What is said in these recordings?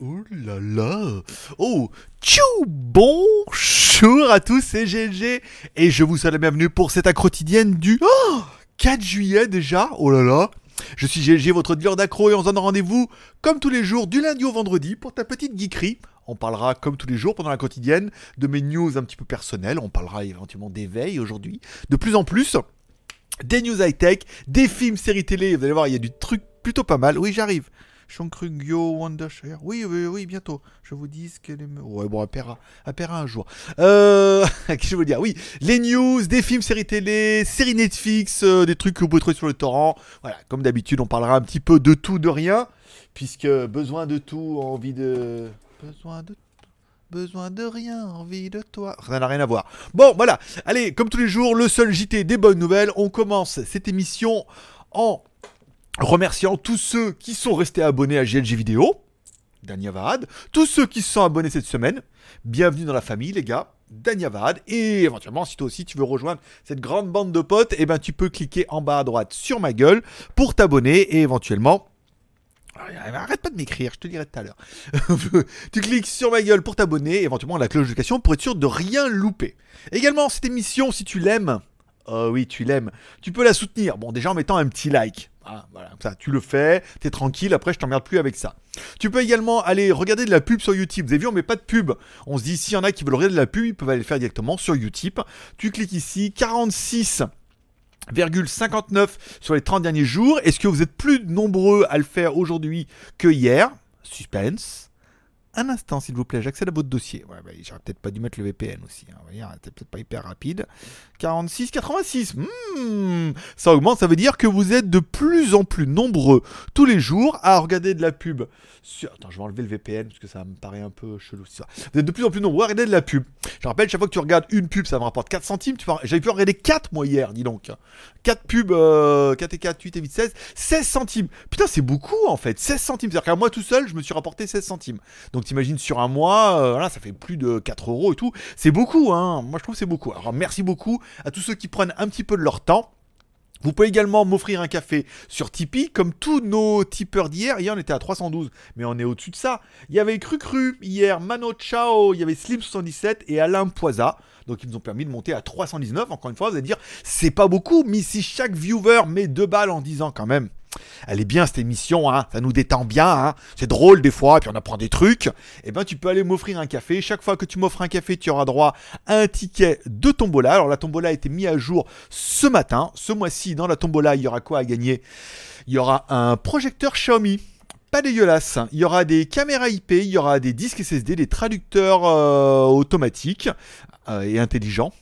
Oh là là Oh Tchou Bonjour à tous, c'est GLG et je vous souhaite la bienvenue pour cette quotidienne du oh, 4 juillet déjà Oh là là Je suis GLG, votre dealer d'accro et on se donne rendez-vous comme tous les jours du lundi au vendredi pour ta petite geekerie. On parlera comme tous les jours pendant la quotidienne de mes news un petit peu personnelles, on parlera éventuellement d'éveil aujourd'hui, de plus en plus des news high-tech, des films, séries télé, vous allez voir, il y a du truc plutôt pas mal. Oui, j'arrive. Shankryungyo, Wondershare. Oui, oui, oui, bientôt. Je vous dis ce qu'elle est. Ouais, bon, elle paiera, un jour. Euh. Qu'est-ce que je veux dire? Oui, les news, des films, séries télé, séries Netflix, euh, des trucs que vous pouvez trouver sur le torrent. Voilà, comme d'habitude, on parlera un petit peu de tout, de rien. Puisque besoin de tout, envie de. Besoin de Besoin de rien, envie de toi. Ça n'a rien à voir. Bon, voilà. Allez, comme tous les jours, le seul JT des bonnes nouvelles. On commence cette émission en remerciant tous ceux qui sont restés abonnés à GLG Vidéo, Dania Varad, tous ceux qui se sont abonnés cette semaine, bienvenue dans la famille les gars, Dania Varad, et éventuellement si toi aussi tu veux rejoindre cette grande bande de potes, eh ben tu peux cliquer en bas à droite sur ma gueule pour t'abonner et éventuellement Arrête pas de m'écrire, je te dirai tout à l'heure. tu cliques sur ma gueule pour t'abonner, éventuellement la cloche de notification pour être sûr de rien louper. Également, cette émission, si tu l'aimes, oh oui, tu l'aimes, tu peux la soutenir. Bon, déjà en mettant un petit like. Ah, voilà, ça, tu le fais, t'es tranquille, après je t'emmerde plus avec ça. Tu peux également aller regarder de la pub sur YouTube. Vous avez vu, on met pas de pub. On se dit, s'il y en a qui veulent regarder de la pub, ils peuvent aller le faire directement sur YouTube. Tu cliques ici, 46,59 sur les 30 derniers jours. Est-ce que vous êtes plus nombreux à le faire aujourd'hui que hier? Suspense un instant, s'il vous plaît, j'accède à votre dossier. Ouais, bah, j'aurais peut-être pas dû mettre le VPN aussi. Hein. C'était peut-être pas hyper rapide. 46, 86. Hmm, ça augmente, ça veut dire que vous êtes de plus en plus nombreux tous les jours à regarder de la pub. Attends, je vais enlever le VPN parce que ça me paraît un peu chelou. Ça. Vous êtes de plus en plus nombreux à regarder de la pub. Je rappelle, chaque fois que tu regardes une pub, ça me rapporte 4 centimes. J'avais pu regarder 4 moi hier, dis donc. 4 pubs, 4 euh, et 4, 8 et 8, 16. 16 centimes. Putain, c'est beaucoup en fait. 16 centimes. C'est-à-dire qu'à moi tout seul, je me suis rapporté 16 centimes. Donc t'imagines sur un mois, euh, ça fait plus de 4 euros et tout. C'est beaucoup, hein. Moi je trouve c'est beaucoup. Alors merci beaucoup à tous ceux qui prennent un petit peu de leur temps. Vous pouvez également m'offrir un café sur Tipeee, comme tous nos tipeurs d'hier. Hier, on était à 312, mais on est au-dessus de ça. Il y avait Cru Cru hier, Mano Chao, il y avait Slim77 et Alain Poisa. Donc, ils nous ont permis de monter à 319. Encore une fois, vous allez dire, c'est pas beaucoup, mais si chaque viewer met deux balles en disant quand même, elle est bien cette émission, hein, ça nous détend bien, hein. c'est drôle des fois, puis on apprend des trucs. Et eh ben tu peux aller m'offrir un café. Chaque fois que tu m'offres un café, tu auras droit à un ticket de tombola. Alors la tombola a été mise à jour ce matin. Ce mois-ci, dans la tombola, il y aura quoi à gagner? Il y aura un projecteur Xiaomi pas dégueulasse. Il y aura des caméras IP, il y aura des disques SSD, des traducteurs euh, automatiques euh, et intelligents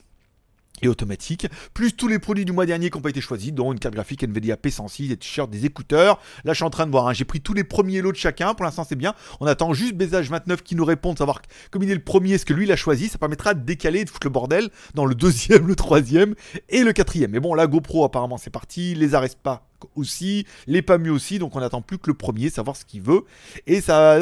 et automatique, plus tous les produits du mois dernier qui n'ont pas été choisis, dont une carte graphique NVIDIA P106, des t-shirts, des écouteurs. Là, je suis en train de voir, hein. j'ai pris tous les premiers lots de chacun, pour l'instant c'est bien. On attend juste Bézage 29 qui nous répond, savoir comme il est le premier, ce que lui il a choisi, ça permettra de décaler, de foutre le bordel dans le deuxième, le troisième et le quatrième. Mais bon, la GoPro apparemment c'est parti, les arrête pas aussi, les pas mieux aussi, donc on attend plus que le premier, savoir ce qu'il veut. Et ça...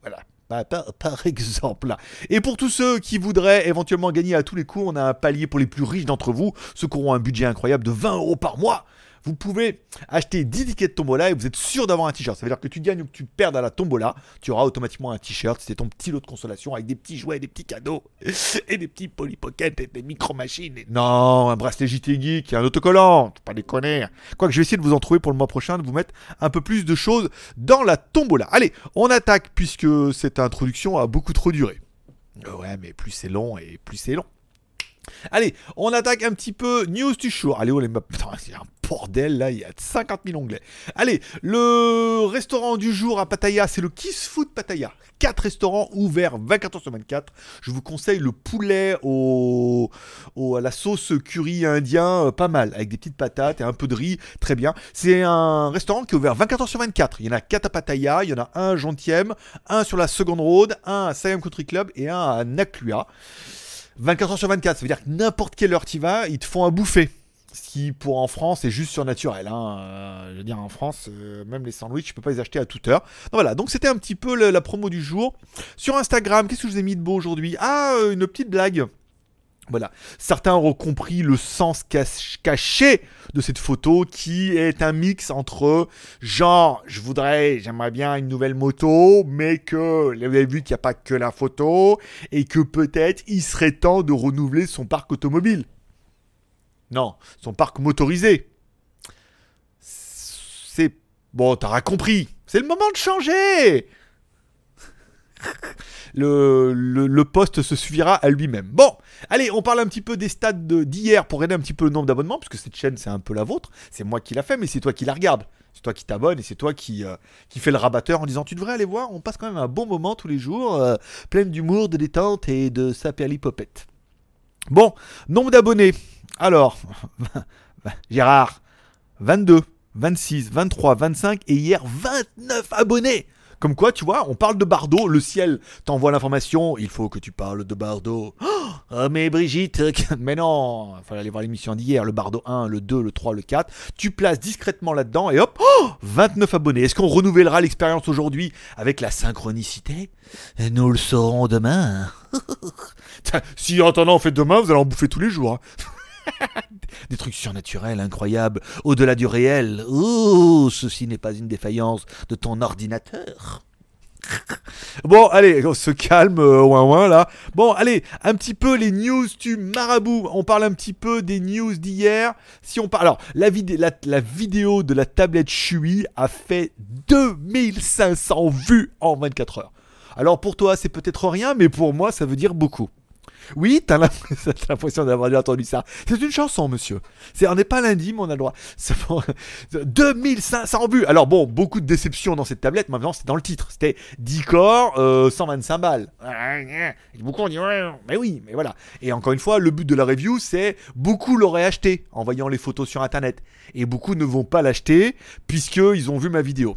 Voilà. Bah, par, exemple. Et pour tous ceux qui voudraient éventuellement gagner à tous les coups, on a un palier pour les plus riches d'entre vous, ceux qui auront un budget incroyable de 20 euros par mois vous pouvez acheter 10 tickets de tombola et vous êtes sûr d'avoir un t-shirt. Ça veut dire que tu gagnes ou que tu perds à la tombola, tu auras automatiquement un t-shirt. C'est ton petit lot de consolation avec des petits jouets, des petits cadeaux et des petits polypockets et des micro-machines. Non, un bracelet JT Geek et un autocollant. Pas déconner. Quoique je vais essayer de vous en trouver pour le mois prochain, de vous mettre un peu plus de choses dans la tombola. Allez, on attaque puisque cette introduction a beaucoup trop duré. Ouais, mais plus c'est long et plus c'est long. Allez, on attaque un petit peu News du jour. Allez, oh les maps. C'est un bordel là, il y a 50 000 onglets. Allez, le restaurant du jour à Pattaya, c'est le Kiss Food Pattaya. 4 restaurants ouverts 24 h sur 24. Je vous conseille le poulet au, à la sauce curry indien, euh, pas mal, avec des petites patates et un peu de riz, très bien. C'est un restaurant qui est ouvert 24 h sur 24. Il y en a 4 à Pattaya, il y en a un à Jontième, un sur la Second Road, un à Siam Country Club et un à Naklua. 24 h sur 24, ça veut dire que n'importe quelle heure tu vas, ils te font à bouffer. Ce qui, pour en France, est juste surnaturel. Hein. Euh, je veux dire, en France, euh, même les sandwichs, je peux pas les acheter à toute heure. Donc, voilà, donc c'était un petit peu la promo du jour. Sur Instagram, qu'est-ce que je vous ai mis de beau aujourd'hui? Ah, euh, une petite blague. Voilà. Certains auront compris le sens caché de cette photo qui est un mix entre genre, je voudrais, j'aimerais bien une nouvelle moto, mais que vous avez vu qu'il n'y a pas que la photo et que peut-être il serait temps de renouveler son parc automobile. Non, son parc motorisé. C'est. Bon, t'auras compris. C'est le moment de changer le, le, poste se suffira à lui-même. Bon, allez, on parle un petit peu des stats d'hier pour aider un petit peu le nombre d'abonnements, puisque cette chaîne, c'est un peu la vôtre. C'est moi qui l'a fait, mais c'est toi qui la regarde. C'est toi qui t'abonnes et c'est toi qui, euh, qui fait le rabatteur en disant tu devrais aller voir, on passe quand même un bon moment tous les jours, euh, plein d'humour, de détente et de saperlipopette. Bon, nombre d'abonnés. Alors, Gérard, 22, 26, 23, 25 et hier 29 abonnés. Comme quoi, tu vois, on parle de Bardot, le ciel t'envoie l'information, il faut que tu parles de Bardot. Oh, mais Brigitte, mais non, il fallait aller voir l'émission d'hier, le Bardot 1, le 2, le 3, le 4. Tu places discrètement là-dedans et hop, 29 abonnés. Est-ce qu'on renouvellera l'expérience aujourd'hui avec la synchronicité? Nous le saurons demain. si en attendant on fait demain, vous allez en bouffer tous les jours. Hein. des trucs surnaturels, incroyables, au-delà du réel. Oh, ceci n'est pas une défaillance de ton ordinateur. Bon, allez, on se calme, euh, ouin ouin là. Bon, allez, un petit peu les news du marabout. On parle un petit peu des news d'hier. Si on parle. Alors, la, vidéo de la tablette Chui a fait 2500 vues en 24 heures. Alors, pour toi, c'est peut-être rien, mais pour moi, ça veut dire beaucoup. Oui, t'as l'impression d'avoir déjà entendu ça. C'est une chanson, monsieur. C'est, on n'est pas lundi, mais on a le droit. 2500 vues. Alors bon, beaucoup de déceptions dans cette tablette. Maintenant, c'est dans le titre. C'était 10 corps, 125 balles. Beaucoup ont dit, mais oui, mais voilà. Et encore une fois, le but de la review, c'est beaucoup l'auraient acheté en voyant les photos sur Internet. Et beaucoup ne vont pas l'acheter puisqu'ils ont vu ma vidéo.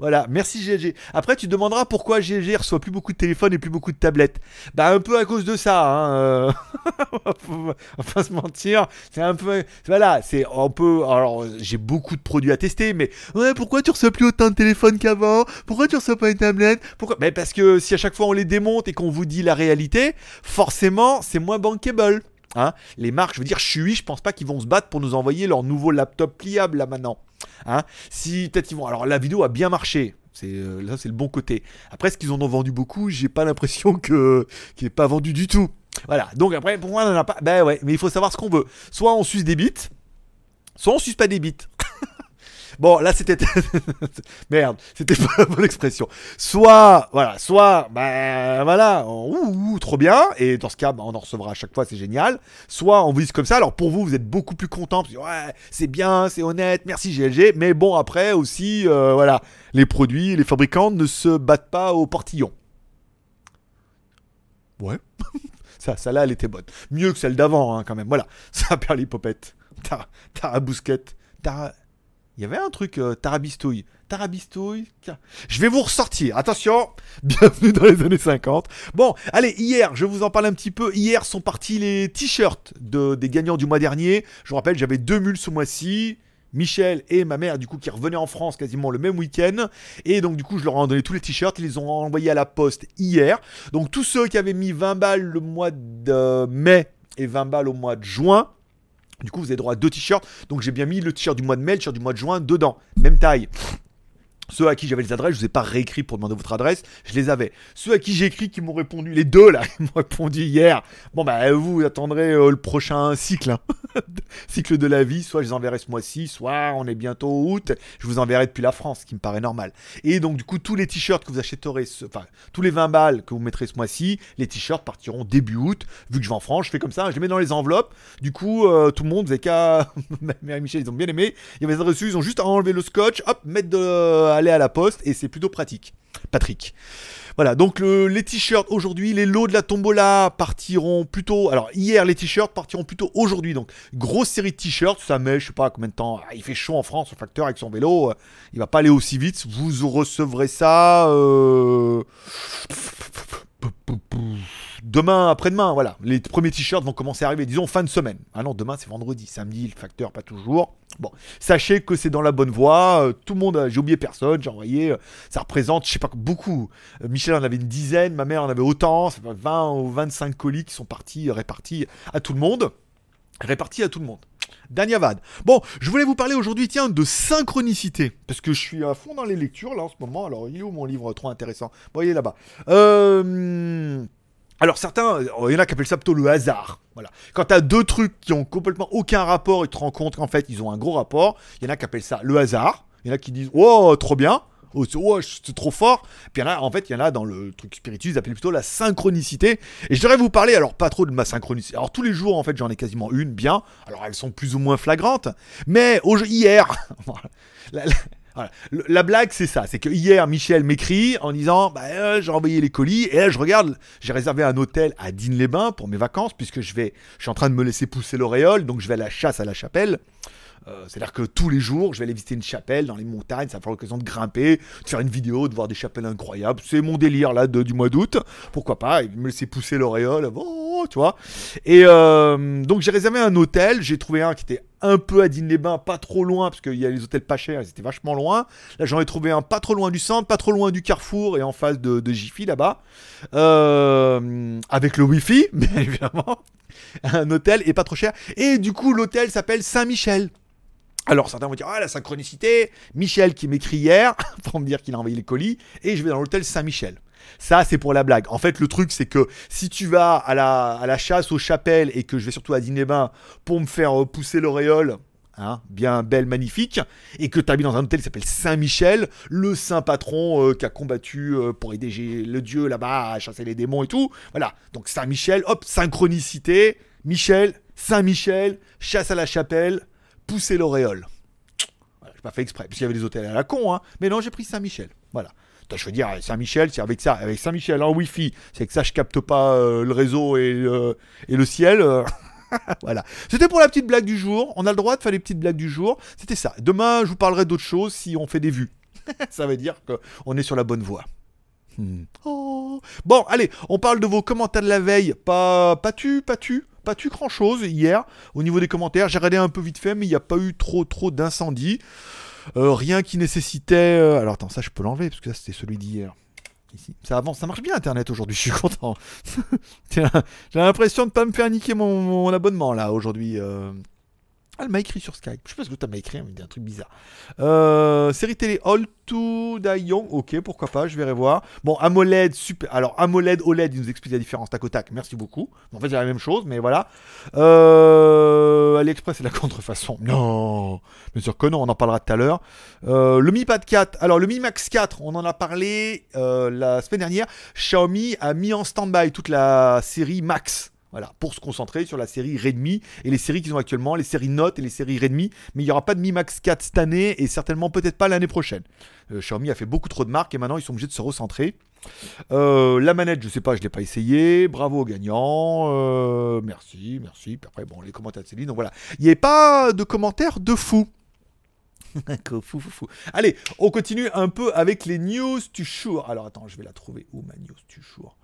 Voilà, merci GLG. Après, tu demanderas pourquoi GLG reçoit plus beaucoup de téléphones et plus beaucoup de tablettes. Bah, un peu à cause de ça. Hein. Euh. on va se mentir. C'est un peu. Voilà, c'est un peu. Alors, j'ai beaucoup de produits à tester, mais ouais, pourquoi tu reçois plus autant de téléphones qu'avant? Pourquoi tu reçois pas une tablette? Pourquoi? Mais parce que si à chaque fois on les démonte et qu'on vous dit la réalité, forcément, c'est moins bankable. Hein les marques, je veux dire, suis, je pense pas qu'ils vont se battre pour nous envoyer leur nouveau laptop pliable là maintenant. Hein si peut-être ils vont. Alors la vidéo a bien marché. C'est euh, là, c'est le bon côté. Après, ce qu'ils en ont vendu beaucoup, j'ai pas l'impression que qu'il n'est pas vendu du tout. Voilà. Donc après, pour moi, on en a pas. Ben ouais, mais il faut savoir ce qu'on veut. Soit on suce des bits, soit on suce pas des bits. Bon, là, c'était. Merde, c'était pas la expression. Soit, voilà, soit, ben voilà, ouh, trop bien. Et dans ce cas, ben, on en recevra à chaque fois, c'est génial. Soit on vous dit comme ça. Alors pour vous, vous êtes beaucoup plus content. ouais, c'est bien, c'est honnête, merci GLG. Mais bon, après aussi, euh, voilà, les produits, les fabricants ne se battent pas au portillon. Ouais. ça, ça là, elle était bonne. Mieux que celle d'avant, hein, quand même. Voilà. Ça perd l'hypopète. Tara Bousquette. Tara. Il y avait un truc, euh, Tarabistouille. Tarabistouille. Je vais vous ressortir. Attention, bienvenue dans les années 50. Bon, allez, hier, je vous en parle un petit peu. Hier sont partis les t-shirts de, des gagnants du mois dernier. Je vous rappelle, j'avais deux mules ce mois-ci. Michel et ma mère, du coup, qui revenaient en France quasiment le même week-end. Et donc, du coup, je leur ai donné tous les t-shirts. Ils les ont envoyés à la poste hier. Donc, tous ceux qui avaient mis 20 balles le mois de mai et 20 balles au mois de juin, du coup, vous avez droit à deux t-shirts. Donc j'ai bien mis le t-shirt du mois de mai, le t-shirt du mois de juin dedans. Même taille. Ceux à qui j'avais les adresses, je ne vous ai pas réécrit pour demander votre adresse, je les avais. Ceux à qui j'ai écrit, qui m'ont répondu, les deux là, qui m'ont répondu hier, bon bah vous attendrez euh, le prochain cycle, hein. cycle de la vie, soit je les enverrai ce mois-ci, soit on est bientôt août, je vous enverrai depuis la France, ce qui me paraît normal. Et donc du coup, tous les t-shirts que vous achèterez, enfin tous les 20 balles que vous mettrez ce mois-ci, les t-shirts partiront début août, vu que je vais en France, je fais comme ça, je les mets dans les enveloppes, du coup euh, tout le monde, vous qu'à... Mère et Michel, ils ont bien aimé, il y avait les reçus, ils ont juste à enlever le scotch, hop, mettre de aller à la poste et c'est plutôt pratique. Patrick. Voilà, donc les t-shirts aujourd'hui, les lots de la tombola partiront plutôt. Alors hier, les t-shirts partiront plutôt aujourd'hui. Donc grosse série de t-shirts, ça met, je sais pas combien de temps. Ah, il fait chaud en France, le facteur avec son vélo, euh, il va pas aller aussi vite. Vous recevrez ça. Euh, demain, après-demain, voilà, les premiers t-shirts vont commencer à arriver, disons fin de semaine. Ah non, demain c'est vendredi, samedi, le facteur, pas toujours. Bon, sachez que c'est dans la bonne voie. euh, tout le monde, j'ai oublié personne, j'ai envoyé. euh, ça représente, je sais pas, beaucoup. Euh, Michel en avait une dizaine, ma mère en avait autant. Ça fait 20 ou 25 colis qui sont partis, répartis à tout le monde. Répartis à tout le monde. Danyavad. Bon, je voulais vous parler aujourd'hui, tiens, de synchronicité. Parce que je suis à fond dans les lectures, là, en ce moment. Alors, il est où mon livre trop intéressant? Il est là-bas. Euh... Alors certains, euh, il y en a qui appellent ça plutôt le hasard. Voilà. Quand tu as deux trucs qui ont complètement aucun rapport et tu te rends compte qu'en fait ils ont un gros rapport, il y en a qui appellent ça le hasard. Il y en a qui disent oh trop bien, oh c'est trop fort. Puis il en fait il y en a dans le truc spirituel ils appellent plutôt la synchronicité. Et je devrais vous parler alors pas trop de ma synchronicité. Alors tous les jours en fait j'en ai quasiment une bien. Alors elles sont plus ou moins flagrantes, mais hier, La blague, c'est ça. C'est que hier, Michel m'écrit en disant bah, euh, J'ai envoyé les colis. Et là, je regarde, j'ai réservé un hôtel à Digne-les-Bains pour mes vacances, puisque je vais, je suis en train de me laisser pousser l'auréole. Donc, je vais à la chasse à la chapelle. Euh, C'est-à-dire que tous les jours, je vais aller visiter une chapelle dans les montagnes. Ça va faire l'occasion de grimper, de faire une vidéo, de voir des chapelles incroyables. C'est mon délire là du mois d'août. Pourquoi pas? Et Me laisser pousser l'auréole. Oh, tu vois? Et euh, donc, j'ai réservé un hôtel. J'ai trouvé un qui était un peu à Digne-les-Bains, pas trop loin, parce qu'il y a les hôtels pas chers, ils étaient vachement loin. Là, j'en ai trouvé un pas trop loin du centre, pas trop loin du Carrefour et en face de, de là-bas. Euh, avec le Wi-Fi, bien évidemment. Un hôtel et pas trop cher. Et du coup, l'hôtel s'appelle Saint-Michel. Alors certains vont dire, ah la synchronicité, Michel qui m'écrit hier pour me dire qu'il a envoyé les colis, et je vais dans l'hôtel Saint-Michel. Ça, c'est pour la blague. En fait, le truc, c'est que si tu vas à la, à la chasse aux chapelles et que je vais surtout à Digne-les-Bains pour me faire euh, pousser l'auréole, hein, bien belle, magnifique, et que tu habites dans un hôtel qui s'appelle Saint-Michel, le saint patron euh, qui a combattu euh, pour aider le dieu là-bas à chasser les démons et tout. Voilà. Donc Saint-Michel, hop, synchronicité, Michel, Saint-Michel, chasse à la chapelle, pousser l'auréole. Voilà, j'ai pas fait exprès, parce qu'il y avait des hôtels à la con, hein. Mais non, j'ai pris Saint-Michel. Voilà. Je veux dire, Saint-Michel, c'est avec ça, avec Saint-Michel en Wi-Fi, c'est que ça, je capte pas euh, le réseau et, le ciel. euh, voilà. C'était pour la petite blague du jour. On a le droit de faire les petites blagues du jour. C'était ça. Demain, je vous parlerai d'autres choses si on fait des vues. ça veut dire qu'on est sur la bonne voie. Hmm. Oh. Bon, allez, on parle de vos commentaires de la veille. Pas, pas tu, pas tu, pas tu grand chose hier au niveau des commentaires. J'ai regardé un peu vite fait, mais il n'y a pas eu trop, trop d'incendies. Euh, rien qui nécessitait. euh, Alors attends, ça je peux l'enlever parce que ça c'était celui d'hier. Ça avance, ça marche bien Internet aujourd'hui, je suis content. J'ai l'impression de pas me faire niquer mon, mon abonnement là aujourd'hui. euh. Ah, elle m'a écrit sur Skype. Je sais pas ce que tu m'as écrit, mais il y a un truc bizarre. Euh, série télé All to Die Young. Ok, pourquoi pas, je verrai voir. Bon, AMOLED, super. Alors, AMOLED, OLED, il nous explique la différence tac au tac. Merci beaucoup. En fait, c'est la même chose, mais voilà. Euh, AliExpress, c'est la contrefaçon. Non, bien sûr que non, on en parlera tout à l'heure. Euh, le Mi Pad 4. Alors, le Mi Max 4, on en a parlé euh, la semaine dernière. Xiaomi a mis en stand-by toute la série Max. Voilà, pour se concentrer sur la série Redmi et les séries qu'ils ont actuellement, les séries Note et les séries Redmi. Mais il n'y aura pas de Mi Max 4 cette année et certainement peut-être pas l'année prochaine. Euh, Xiaomi a fait beaucoup trop de marques et maintenant ils sont obligés de se recentrer. Euh, la manette, je sais pas, je l'ai pas essayé. Bravo aux gagnants. Euh, merci, merci. Puis après, bon, les commentaires de Céline. Donc voilà, il n'y a pas de commentaires de fou. fou, fou, fou. Allez, on continue un peu avec les news du jour. Alors attends, je vais la trouver où ma news du jour?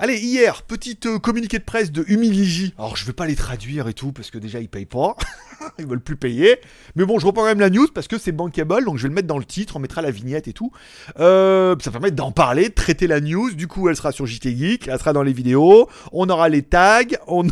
Allez, hier, petite euh, communiqué de presse de Humiligi. Alors, je vais pas les traduire et tout, parce que déjà, ils payent pas. ils veulent plus payer. Mais bon, je reprends quand même la news, parce que c'est bankable, donc je vais le mettre dans le titre, on mettra la vignette et tout. Euh, ça permet d'en parler, de traiter la news. Du coup, elle sera sur JT Geek, elle sera dans les vidéos. On aura les tags, on,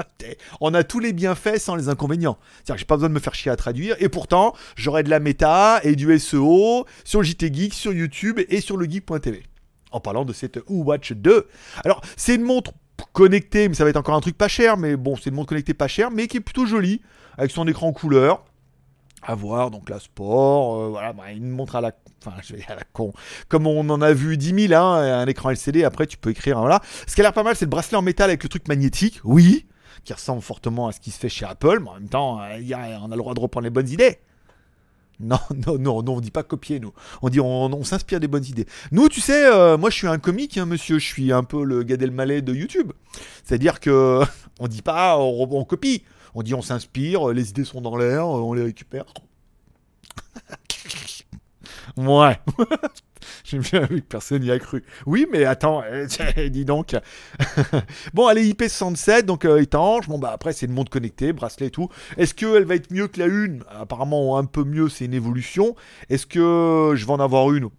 on a tous les bienfaits sans les inconvénients. C'est-à-dire que j'ai pas besoin de me faire chier à traduire. Et pourtant, j'aurai de la méta et du SEO sur JT Geek, sur YouTube et sur le geek.tv en parlant de cette Watch 2. Alors, c'est une montre connectée, mais ça va être encore un truc pas cher, mais bon, c'est une montre connectée pas chère, mais qui est plutôt jolie, avec son écran couleur. À voir, donc la sport, euh, voilà, bah, une montre à la, enfin, je vais à la con, comme on en a vu 10 000, hein, un écran LCD, après tu peux écrire, hein, voilà. Ce qui a l'air pas mal, c'est le bracelet en métal avec le truc magnétique, oui, qui ressemble fortement à ce qui se fait chez Apple, mais en même temps, euh, on a le droit de reprendre les bonnes idées. Non, non, non, non, on dit pas copier, nous. On dit on, s'inspire des bonnes idées. Nous, tu sais, euh, moi je suis un comique, hein, monsieur. Je suis un peu le Gad Elmaleh de YouTube. C'est-à-dire que on dit pas on, on copie. On dit on s'inspire, les idées sont dans l'air, on les récupère. ouais. J'ai bien vu que personne n'y a cru. Oui, mais attends, dis donc. bon, elle est IP67, donc euh, étanche. Bon, bah après, c'est une montre connectée, bracelet et tout. Est-ce qu'elle va être mieux que la une? Apparemment, un peu mieux, c'est une évolution. Est-ce que je vais en avoir une?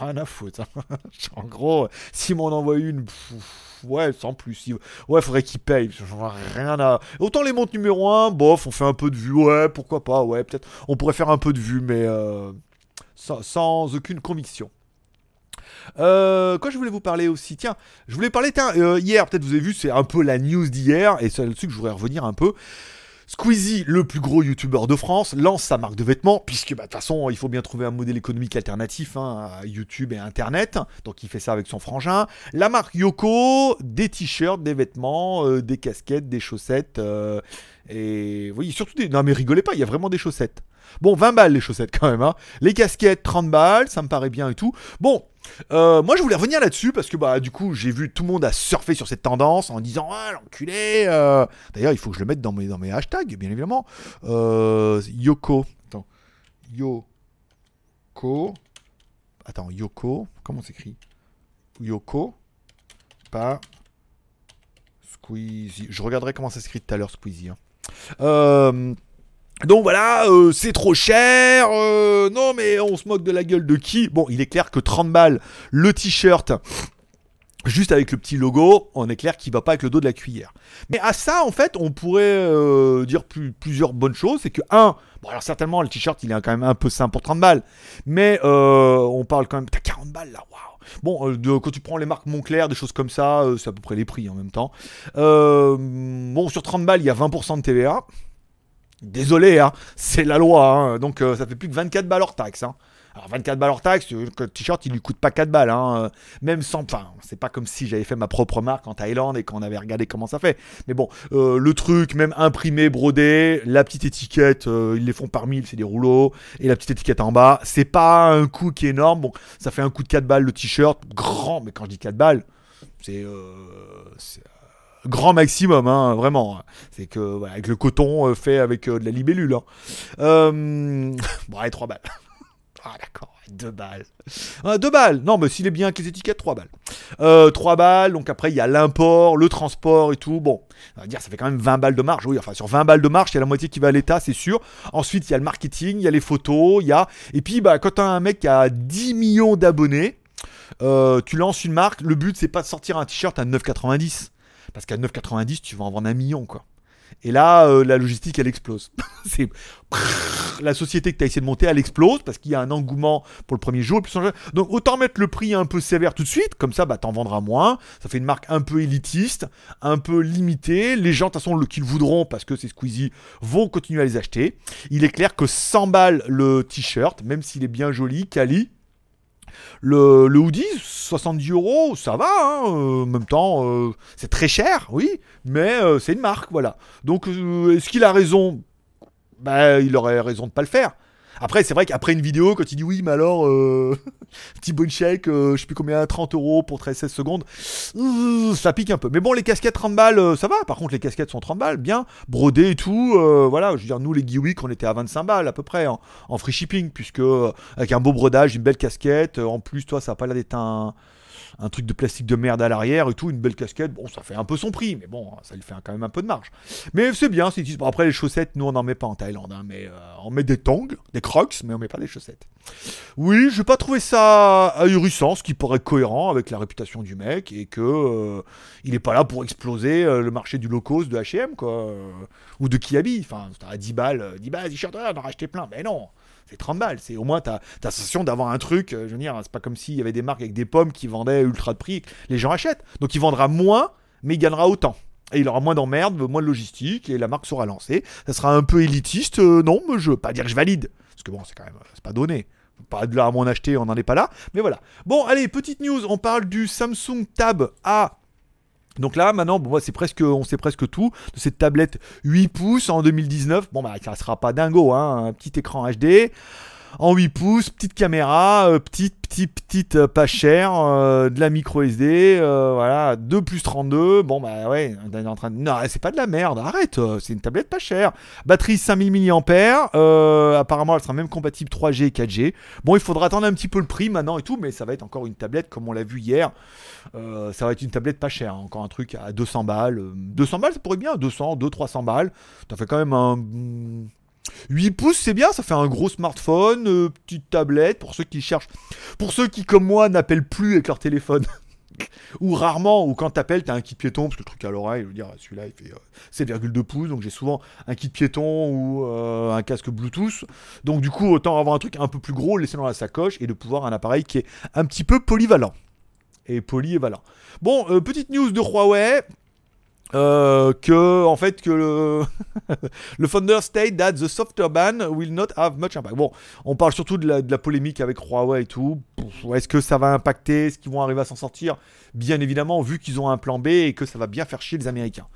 Rien à foutre. Hein. en gros, si m'en envoie une. ouais, sans plus. Ouais, faudrait qu'il paye. Rien à. Autant les montres numéro 1, bof, on fait un peu de vue. Ouais, pourquoi pas. Ouais, peut-être. On pourrait faire un peu de vue, mais euh, sans, aucune conviction. Euh, quoi je voulais vous parler aussi? Tiens, je voulais parler, tiens, euh, hier, peut-être vous avez vu, c'est un peu la news d'hier, et c'est là-dessus que je voudrais revenir un peu. Squeezie, le plus gros youtubeur de France, lance sa marque de vêtements, puisque bah, de toute façon, il faut bien trouver un modèle économique alternatif hein, à YouTube et Internet. Donc il fait ça avec son frangin. La marque Yoko, des t-shirts, des vêtements, euh, des casquettes, des chaussettes. Et oui, surtout des... Non mais rigolez pas, il y a vraiment des chaussettes. Bon, 20 balles les chaussettes quand même. Hein. Les casquettes, 30 balles, ça me paraît bien et tout. Bon, euh, moi je voulais revenir là-dessus parce que bah du coup j'ai vu tout le monde a surfé sur cette tendance en disant ah l'enculé. Euh. D'ailleurs il faut que je le mette dans mes, hashtags bien évidemment. Euh, Yoko. Attends. Yoko. Attends, Yoko. Comment s'écrit? Yoko. Pas. Squeezie. Je regarderai comment ça s'écrit tout à l'heure Squeezie. Hein. Euh, donc voilà, euh, c'est trop cher. Euh, non mais on se moque de la gueule de qui? Bon, il est clair que 30 balles le t-shirt juste avec le petit logo, on est clair qu'il va pas avec le dos de la cuillère. Mais à ça, en fait, on pourrait euh, dire plusieurs bonnes choses. C'est que, un, bon, alors certainement, le t-shirt, il est quand même un peu simple pour 30 balles. Mais on parle quand même, t'as 40 balles là, waouh. Bon, de, quand tu prends les marques Montclair, des choses comme ça, c'est à peu près les prix en même temps. bon, sur 30 balles, il y a 20% de TVA. Désolé, hein, c'est la loi, hein. donc euh, ça fait plus que 24 balles hors taxe. Hein. Alors 24 balles hors taxe, le t-shirt il lui coûte pas 4 balles. Euh, même sans. Enfin, c'est pas comme si j'avais fait ma propre marque en Thaïlande et qu'on avait regardé comment ça fait. Mais bon, euh, le truc, même imprimé, brodé, la petite étiquette, ils les font par mille, c'est des rouleaux, et la petite étiquette en bas, c'est pas un coût qui est énorme. Bon, ça fait un coût de 4 balles le t-shirt, grand, mais quand je dis 4 balles, c'est grand maximum, hein, vraiment. C'est que avec le coton euh, fait avec euh, de la libellule. Hein. Euh, bon, allez, 3 balles. ah, d'accord, 2 balles. 2 balles. Non, mais s'il est bien avec les étiquettes, 3 balles. 3 balles, donc après, il y a l'import, le transport et tout. Bon, on va dire, ça fait quand même 20 balles de marge. Oui, enfin, sur 20 balles de marge, il y a la moitié qui va à l'État, c'est sûr. Ensuite, il y a le marketing, il y a les photos, il y a. Et puis, bah, quand as un mec qui a 10 millions d'abonnés, tu lances une marque, le but, c'est pas de sortir un t-shirt à 9,90 parce qu'à 9,90, tu vas en vendre un million, quoi. Et là, euh, la logistique, elle explose. c'est la société que tu as essayé de monter, elle explose parce qu'il y a un engouement pour le premier jour. Donc autant mettre le prix un peu sévère tout de suite, comme ça, bah, t'en vendras moins. Ça fait une marque un peu élitiste, un peu limitée. Les gens, de toute façon, le qu'ils voudront, parce que c'est Squeezie, vont continuer à les acheter. Il est clair que 100 balles le t-shirt, même s'il est bien joli, quali, le, le hoodie, 70 euros, ça va, hein, euh, en même temps, euh, c'est très cher, oui, mais euh, c'est une marque, voilà. Donc, est-ce qu'il a raison? Ben, Il aurait raison de pas le faire. Après, c'est vrai qu'après une vidéo, quand il dit oui, mais alors, euh, petit bon chèque, euh, je sais plus combien, 30 euros pour 13-16 secondes, euh, ça pique un peu. Mais bon, les casquettes 30 balles, ça va. Par contre, les casquettes sont 30 balles, bien, brodées et tout. voilà, je veux dire, nous, les Geeweek, on était à 25 balles à peu près en, free shipping, puisque avec un beau brodage, une belle casquette, en plus, toi, ça n'a pas l'air d'être un un truc de plastique de merde à l'arrière et tout, une belle casquette. Bon, ça fait un peu son prix, mais bon, ça lui fait quand même un peu de marge. Mais c'est bien, c'est bon, après les chaussettes, nous on n'en met pas en Thaïlande, hein, mais euh, on met des tongs, des crocs, mais on met pas des chaussettes. Oui, je n'ai pas trouvé ça ahurissant, ce qui pourrait être cohérent avec la réputation du mec et que euh, il est pas là pour exploser euh, le marché du low de H&M quoi, ou de Kiabi. Enfin, à 10 balles, 10 balles, 10 on en racheter plein, mais non c'est 30 balles. C'est au moins ta sensation d'avoir un truc. Euh, je veux dire, c'est pas comme s'il y avait des marques avec des pommes qui vendaient ultra de prix. Les gens achètent. Donc il vendra moins, mais il gagnera autant. Et il aura moins d'emmerdes, moins de logistique, et la marque sera lancée. Ça sera un peu élitiste, euh, non, mais je veux pas dire que je valide. Parce que bon, c'est quand même, c'est pas donné. Pas de là à m'en acheter, on n'en est pas là. Mais voilà. Bon, allez, petite news. On parle du Samsung Tab A donc là, maintenant, bon, c'est presque, on sait presque tout de cette tablette 8 pouces en 2019. Bon, bah, ça sera pas dingo, hein, un petit écran HD. En 8 pouces, petite caméra, euh, petite, petite, petite, euh, pas chère, euh, de la micro SD, voilà, 2 plus 32. Bon, bah ouais, on est en train de. Non, c'est pas de la merde, arrête, c'est une tablette pas chère. Batterie 5000 mAh, apparemment elle sera même compatible 3G et 4G. Bon, il faudra attendre un petit peu le prix maintenant et tout, mais ça va être encore une tablette comme on l'a vu hier. ça va être une tablette pas chère, hein. encore un truc à 200 balles. 200 balles, ça pourrait bien, 200, 200, 300 balles. Ça fait quand même un 8 pouces, c'est bien, ça fait un gros smartphone, euh, petite tablette, pour ceux qui cherchent. Pour ceux qui, comme moi, n'appellent plus avec leur téléphone. ou rarement, ou quand t'appelles, t'as un kit piéton, parce que le truc à l'oreille, je veux dire, celui-là, il fait 7,2 euh, pouces, donc j'ai souvent un kit piéton ou euh, un casque Bluetooth. Donc du coup, autant avoir un truc un peu plus gros, laisser dans la sacoche, et de pouvoir un appareil qui est un petit peu polyvalent. Et polyvalent. Bon, petite news de Huawei, euh, que en fait que le, le founder state that the software ban will not have much impact. Bon, on parle surtout de la, polémique avec Huawei et tout. Est-ce que ça va impacter? Est-ce qu'ils vont arriver à s'en sortir? Bien évidemment, vu qu'ils ont un plan B et que ça va bien faire chier les Américains.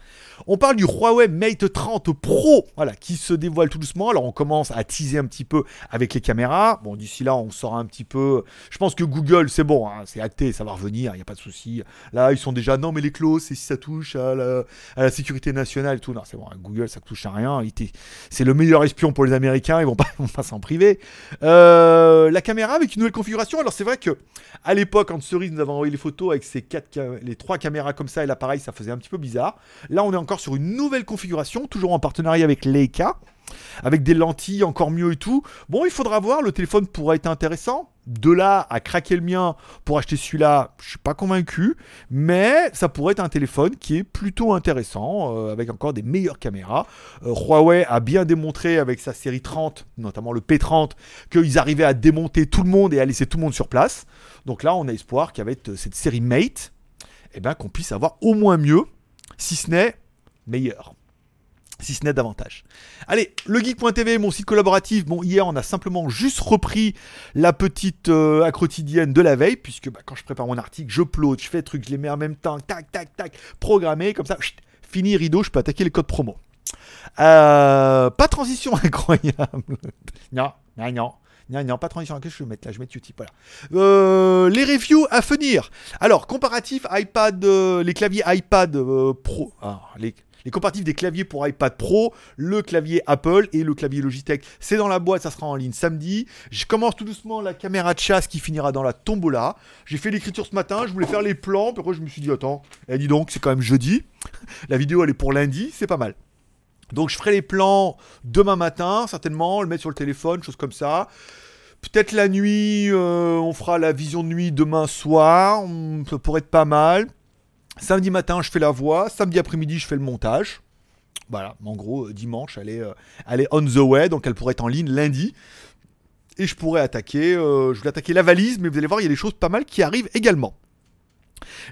On parle du Huawei Mate 30 Pro, voilà, qui se dévoile tout doucement. Alors on commence à teaser un petit peu avec les caméras. Bon, d'ici là, on saura un petit peu. Je pense que Google, c'est bon, hein, c'est acté, ça va revenir, il n'y a pas de souci. Là, ils sont déjà non, mais les clauses, c'est si ça touche à la, sécurité nationale et tout. Non, c'est bon, Google, ça touche à rien. C'est le meilleur espion pour les Américains, ils vont pas, s'en priver. Euh, la caméra avec une nouvelle configuration. Alors c'est vrai que à l'époque, quand Cerise nous avait envoyé les photos avec ces les trois caméras comme ça et l'appareil, ça faisait un petit peu bizarre. Là, on est encore sur une nouvelle configuration, toujours en partenariat avec Leica, avec des lentilles encore mieux et tout. Bon, il faudra voir, le téléphone pourrait être intéressant. De là à craquer le mien pour acheter celui-là, je suis pas convaincu, mais ça pourrait être un téléphone qui est plutôt intéressant, euh, avec encore des meilleures caméras. Euh, Huawei a bien démontré avec sa série 30, notamment le P30, qu'ils arrivaient à démonter tout le monde et à laisser tout le monde sur place. Donc là, on a espoir qu'avec cette série Mate, eh ben, qu'on puisse avoir au moins mieux, si ce n'est meilleur. Si ce n'est davantage. Allez, le geek.tv, mon site collaboratif. Bon, hier, on a simplement juste repris la petite euh, de la veille, puisque bah, quand je prépare mon article, je plot, je fais des trucs, je les mets en même temps, tac, tac, tac, programmé, comme ça, fini rideau, je peux attaquer les codes promo. Euh, pas transition incroyable. non, non, non. Non, non, pas transition. Qu'est-ce que je vais mettre là? Je mettre Utip. Voilà. Euh, les reviews à venir. Alors, comparatif iPad, euh, les claviers iPad Pro. Ah, les, comparatifs des claviers pour iPad Pro, le clavier Apple et le clavier Logitech. C'est dans la boîte, ça sera en ligne samedi. Je commence tout doucement la caméra de chasse qui finira dans la tombola. J'ai fait l'écriture ce matin, je voulais faire les plans, puis après je me suis dit, attends, elle dit donc, c'est quand même jeudi. la vidéo elle est pour lundi, c'est pas mal. Donc je ferai les plans demain matin, certainement, le mettre sur le téléphone, chose comme ça. Peut-être la nuit, euh, on fera la vision de nuit demain soir, ça pourrait être pas mal. Samedi matin, je fais la voix, samedi après-midi, je fais le montage. Voilà, en gros, euh, dimanche, elle est, euh, elle est on the way, donc elle pourrait être en ligne lundi. Et je pourrais attaquer, je voulais attaquer la valise, mais vous allez voir, il y a des choses pas mal qui arrivent également.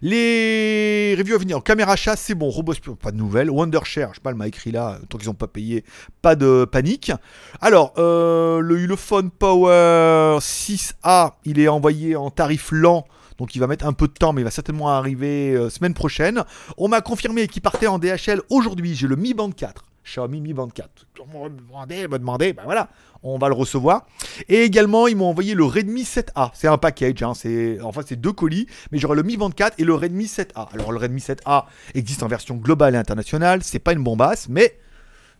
Les reviews à venir. Caméra chasse, c'est bon. Robot pas de nouvelles. Wondershare, je sais pas, m'a écrit là. Tant qu'ils n'ont pas payé, pas de panique. Alors, euh, le Ulefone Power 6A, il est envoyé en tarif lent. Donc il va mettre un peu de temps, mais il va certainement arriver euh, semaine prochaine. On m'a confirmé qu'il partait en DHL aujourd'hui. J'ai le Mi Band 4. Xiaomi Mi Band 4. On me demandait, ben voilà, on va le recevoir. Et également, ils m'ont envoyé le Redmi 7A. C'est un package, hein, c'est, enfin c'est deux colis, mais j'aurai le Mi 24 et le Redmi 7A. Alors le Redmi 7A existe en version globale et internationale, c'est pas une bombasse, mais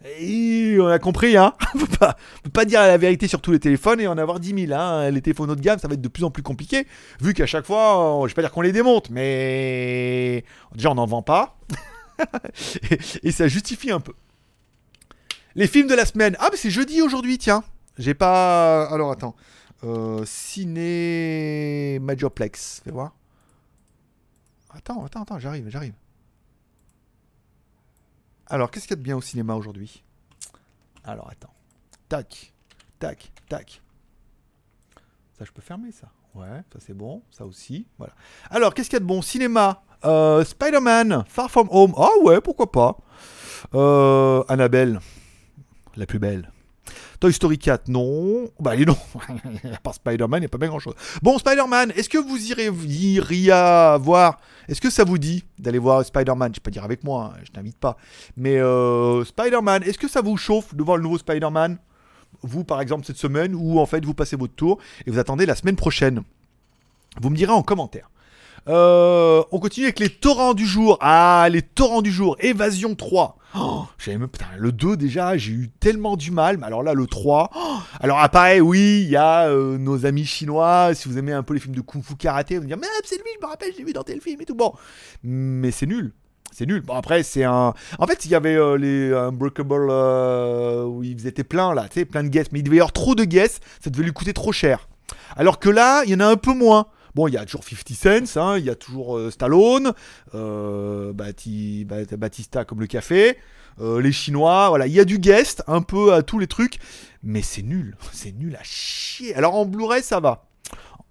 on a compris, hein. on pas, dire la vérité sur tous les téléphones et en avoir 10 000. Hein. Les téléphones haut de gamme, ça va être de plus en plus compliqué, vu qu'à chaque fois, je vais pas dire qu'on les démonte, mais déjà on n'en vend pas. et ça justifie un peu. Les films de la semaine. Ah, mais c'est jeudi aujourd'hui, tiens. J'ai pas. Alors attends. Euh, Ciné Majorplex. Fais voir. Attends, attends, attends, j'arrive, j'arrive. Alors, qu'est-ce qu'il y a de bien au cinéma aujourd'hui? Alors, attends. Tac, tac, tac. Ça, je peux fermer ça. Ouais, ça c'est bon. Ça aussi. Voilà. Alors, qu'est-ce qu'il y a de bon au cinéma? Euh, Spider-Man, Far From Home. Ah ouais, pourquoi pas? Euh, Annabelle la plus belle. Toy Story 4, non. Bah, non. à part Spider-Man, il n'y a pas bien grand-chose. Bon, Spider-Man, est-ce que vous irez, iriez voir Est-ce que ça vous dit d'aller voir Spider-Man? Je ne vais pas dire avec moi, hein, je n'invite pas. Mais euh, Spider-Man, est-ce que ça vous chauffe de voir le nouveau Spider-Man? Vous par exemple cette semaine, ou en fait vous passez votre tour et vous attendez la semaine prochaine. Vous me direz en commentaire. Euh, on continue avec les torrents du jour. Ah, les torrents du jour. Évasion 3. Oh, même, putain, le 2 déjà, j'ai eu tellement du mal. Mais alors là, le 3. Oh, alors apparaît, oui, il y a euh, nos amis chinois. Si vous aimez un peu les films de kung fu karaté, vous me dire, mais c'est lui, je me rappelle, j'ai vu dans tel film et tout. Bon, mais c'est nul. C'est nul. Bon, après, c'est un. En fait, il y avait euh, les Unbreakable où ils étaient plein là, tu sais, plein de guests. Mais il devait y avoir trop de guests, ça devait lui coûter trop cher. Alors que là, il y en a un peu moins. Il y a toujours 50 Cent, hein, il y a toujours euh, Stallone, euh, Batista comme le café, euh, les Chinois, voilà, il y a du guest un peu à tous les trucs, mais c'est nul, c'est nul à chier. Alors en Blu-ray, ça va.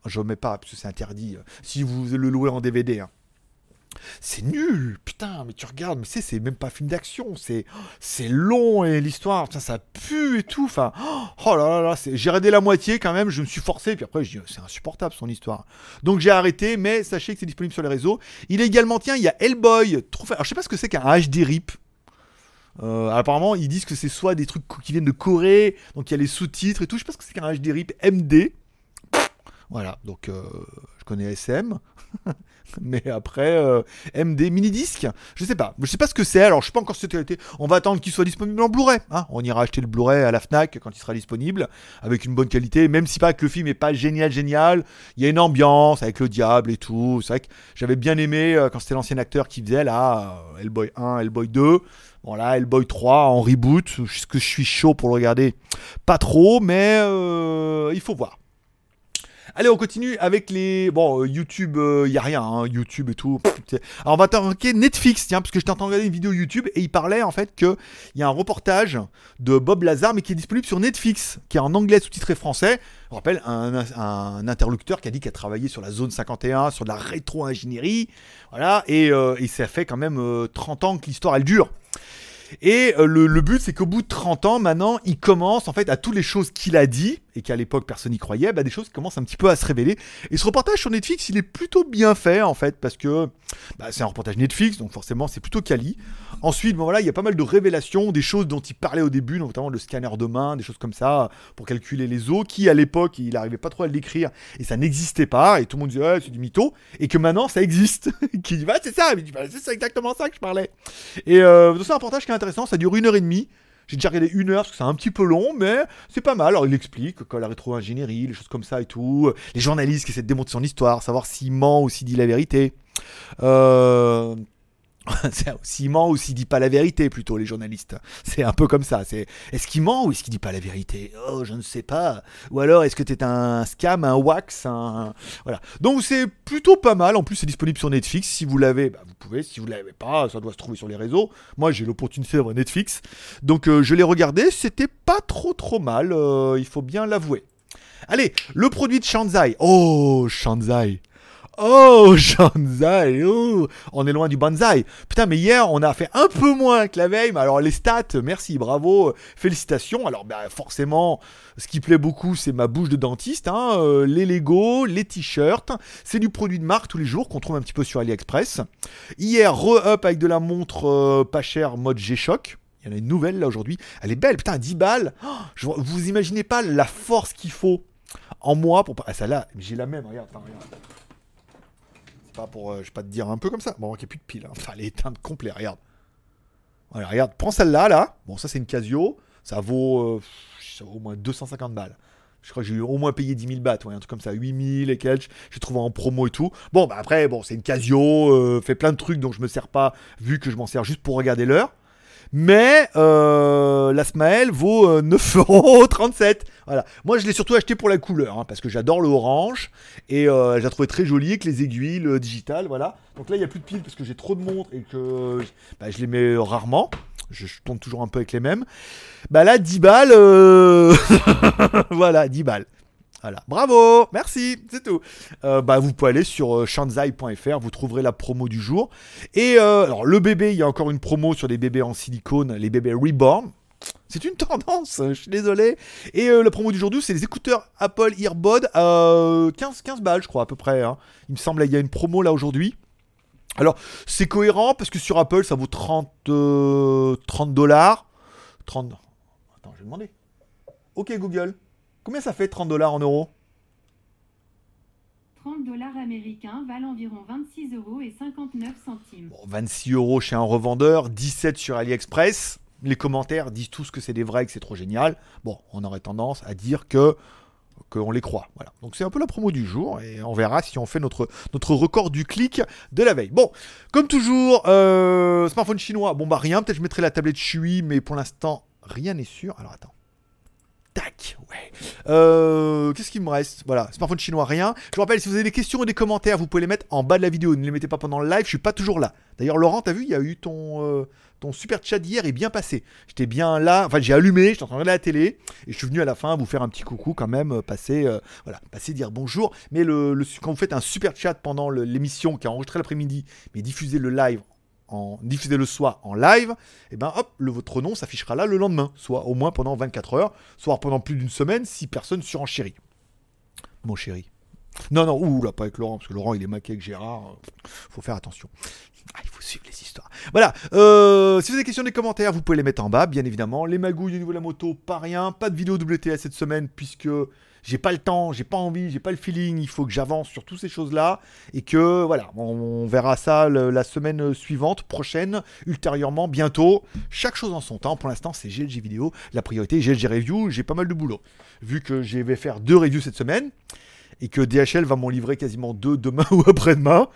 Je mets pas parce que c'est interdit. Si vous le louez en DVD. C'est nul, putain, mais tu regardes, mais c'est, même pas film d'action, c'est, c'est long et l'histoire, ça pue et tout, enfin, oh là là là, j'ai arrêté la moitié quand même, je me suis forcé, puis après je dis, c'est insupportable son histoire. Donc j'ai arrêté, mais sachez que c'est disponible sur les réseaux. Il est également, tiens, il y a Hellboy, trop Alors je sais pas ce que c'est qu'un HD RIP. Euh, apparemment, ils disent que c'est soit des trucs qui viennent de Corée, donc il y a les sous-titres et tout. Je sais pas ce que c'est qu'un HD RIP MD. Voilà, donc euh, je connais SM. Mais après, euh, MD mini disque, je sais pas. Je sais pas ce que c'est. Alors, je sais pas encore cette qualité. On va attendre qu'il soit disponible en Blu-ray. Hein. On ira acheter le Blu-ray à la Fnac quand il sera disponible, avec une bonne qualité. Même si pas que le film est pas génial, génial, il y a une ambiance avec le diable et tout. C'est vrai que j'avais bien aimé euh, quand c'était l'ancien acteur qui faisait là, Hellboy 1, Hellboy 2. Bon là, Hellboy 3 en reboot. Est-ce que je suis chaud pour le regarder Pas trop, mais il faut voir. Allez, on continue avec les. Bon, euh, YouTube, il euh, y a rien, hein, YouTube et tout. Alors, on va t'inquiéter Netflix, tiens, parce que je t'entends regarder une vidéo YouTube et il parlait en fait qu'il y a un reportage de Bob Lazar, mais qui est disponible sur Netflix, qui est en anglais sous-titré français. Je rappelle, un, interlocuteur qui a dit qu'il a travaillé sur la zone 51, sur de la rétro-ingénierie. Voilà, et, euh, et, ça fait quand même 30 ans que l'histoire elle dure. Et le, but, c'est qu'au bout de 30 ans, maintenant, il commence en fait à toutes les choses qu'il a dit, et qu'à l'époque personne n'y croyait, bah, des choses qui commencent un petit peu à se révéler. Et ce reportage sur Netflix, il est plutôt bien fait en fait, parce que bah, c'est un reportage Netflix, donc forcément c'est plutôt quali. Ensuite, bon voilà, il y a pas mal de révélations, des choses dont il parlait au début, notamment le scanner de main, des choses comme ça, pour calculer les os, qui à l'époque il n'arrivait pas trop à le décrire, et ça n'existait pas, et tout le monde disait ouais, c'est du mytho, et que maintenant ça existe. qui dit bah c'est ça, bah, c'est exactement ça que je parlais. Et euh, c'est un reportage qui est intéressant, ça dure une heure et demie. J'ai déjà regardé une heure parce que c'est un petit peu long, mais c'est pas mal. Alors il explique que la rétro-ingénierie, les choses comme ça et tout. Les journalistes qui essaient de démontrer son histoire, savoir s'il ment ou s'il dit la vérité. Euh, s'il ment ou s'il dit pas la vérité, plutôt, les journalistes. C'est un peu comme ça. C'est est-ce qu'il ment ou est-ce qu'il dit pas la vérité? Oh, je ne sais pas. Ou alors, est-ce que t'es un scam, un wax, voilà. Donc c'est plutôt pas mal. En plus, c'est disponible sur Netflix. Si vous l'avez, bah, vous pouvez. Si vous l'avez pas, ça doit se trouver sur les réseaux. Moi, j'ai l'opportunité d'avoir Netflix, donc euh, je l'ai regardé. C'était pas trop trop mal. Euh, il faut bien l'avouer. Allez, le produit de Shanzai. Oh, Shanzai. Oh, Shanzai, oh, on est loin du banzai. Putain, mais hier, on a fait un peu moins que la veille. Alors, les stats, merci, bravo, félicitations. Alors, bah, forcément, ce qui plaît beaucoup, c'est ma bouche de dentiste. Hein, euh, les Lego, les t-shirts. C'est du produit de marque tous les jours qu'on trouve un petit peu sur AliExpress. Hier, re-up avec de la montre euh, pas chère mode G-Shock. Il y en a une nouvelle là aujourd'hui. Elle est belle, putain, 10 balles. Oh, vous imaginez pas la force qu'il faut en moi pour. Ah, celle-là, j'ai la même, regarde, regarde pour, euh, je vais pas te dire un peu comme ça. Bon, a plus de pile. Hein. Enfin, elle est regarde. Regarde, prends celle-là, là. Bon, ça, c'est une Casio. Ça vaut, euh, au moins 250 balles. Je crois que j'ai au moins payé 10 000 bahts, ouais, un truc comme ça, 8000 et quelques. J'ai trouvé en promo et tout. Bon, bah après, bon, c'est une Casio, euh, fait plein de trucs dont je me sers pas, vu que je m'en sers juste pour regarder l'heure. Mais euh, la Smael vaut 9,37€. Euh, voilà. Moi, je l'ai surtout acheté pour la couleur, hein, parce que j'adore le orange. Et euh, je la trouvais très jolie avec les aiguilles, le digital. Voilà. Donc là, il n'y a plus de piles parce que j'ai trop de montres et que bah, je les mets rarement. Je, tourne toujours un peu avec les mêmes. Bah là, 10 balles. voilà, 10 balles. Voilà, bravo, merci, c'est tout. Euh, bah, vous pouvez aller sur euh, shanzai.fr, vous trouverez la promo du jour. Et euh, alors, le bébé, il y a encore une promo sur les bébés en silicone, les bébés reborn. C'est une tendance, je suis désolé. Et la promo du jour, c'est les écouteurs Apple Earbud à 15, 15 balles, je crois, à peu près. Hein. Il me semble, il y a une promo là aujourd'hui. Alors, c'est cohérent parce que sur Apple, ça vaut 30 30 dollars. 30. Attends, je vais demander. Ok Google, combien ça fait 30 dollars en euros? 30 dollars américains valent environ 26 euros et 59 centimes. Bon, 26 euros chez un revendeur, 17 sur AliExpress. Les commentaires disent tous que c'est des vrais, que c'est trop génial. Bon, on aurait tendance à dire que qu'on les croit. Voilà. Donc c'est un peu la promo du jour et on verra si on fait notre, notre record du clic de la veille. Bon, comme toujours, euh, smartphone chinois, bon bah rien, peut-être je mettrai la tablette Chui, mais pour l'instant, rien n'est sûr. Alors attends. Tac, ouais. Euh, Qu'est-ce qu'il me reste? Voilà, smartphone chinois, rien. Je vous rappelle, si vous avez des questions ou des commentaires, vous pouvez les mettre en bas de la vidéo. Ne les mettez pas pendant le live, je suis pas toujours là. D'ailleurs, Laurent, t'as vu, il y a eu ton, euh, ton super chat d'hier est bien passé. J'étais bien là, enfin j'ai allumé, j'étais en train de regarder la télé, et je suis venu à la fin vous faire un petit coucou quand même, euh, passer, euh, voilà, passer dire bonjour. Mais le, le- quand vous faites un super chat pendant l'émission qui est enregistrée l'après-midi, mais diffusez le live en diffusé le soir en live, et ben hop, le, votre nom s'affichera là le lendemain, soit au moins pendant 24 heures, soit pendant plus d'une semaine si personne surenchérit. Mon chéri. Non, non, ouh là, pas avec Laurent, parce que Laurent il est maqué avec Gérard, euh, faut faire attention. Ah, il faut suivre les histoires. Voilà, euh, si vous avez des questions, des commentaires, vous pouvez les mettre en bas, bien évidemment. Les magouilles au niveau de la moto, pas rien, pas de vidéo WTS cette semaine, puisque j'ai pas le temps, j'ai pas envie, j'ai pas le feeling, il faut que j'avance sur toutes ces choses-là, et que voilà, on, verra ça la semaine suivante, prochaine, ultérieurement, bientôt. Chaque chose en son temps, pour l'instant c'est GLG vidéo, la priorité GLG review, j'ai pas mal de boulot. Vu que je vais faire deux reviews cette semaine, et que DHL va m'en livrer quasiment deux demain ou après-demain.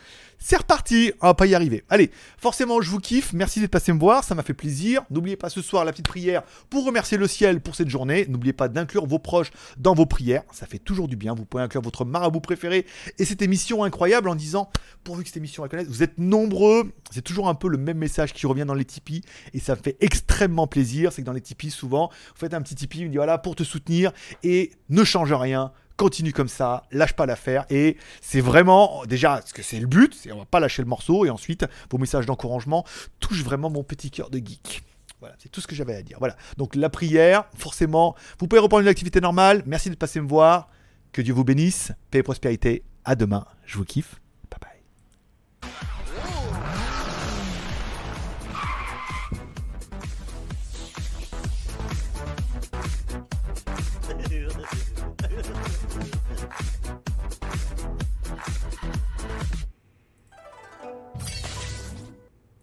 C'est reparti, on va pas y arriver. Allez, forcément, je vous kiffe. Merci d'être passé me voir, ça m'a fait plaisir. N'oubliez pas ce soir la petite prière pour remercier le ciel pour cette journée. N'oubliez pas d'inclure vos proches dans vos prières, ça fait toujours du bien. Vous pouvez inclure votre marabout préféré et cette émission incroyable en disant pourvu que cette émission la connaisse. Vous êtes nombreux, c'est toujours un peu le même message qui revient dans les Tipeee et ça me fait extrêmement plaisir. C'est que dans les Tipeee, souvent, vous faites un petit Tipeee, vous dit voilà pour te soutenir et ne change rien continue comme ça, lâche pas l'affaire. Et c'est vraiment, déjà, ce que c'est le but, c'est on va pas lâcher le morceau. Et ensuite, vos messages d'encouragement touchent vraiment mon petit cœur de geek. Voilà, c'est tout ce que j'avais à dire. Voilà, donc la prière, forcément, vous pouvez reprendre une activité normale. Merci de passer me voir. Que Dieu vous bénisse. Paix et prospérité. À demain. Je vous kiffe.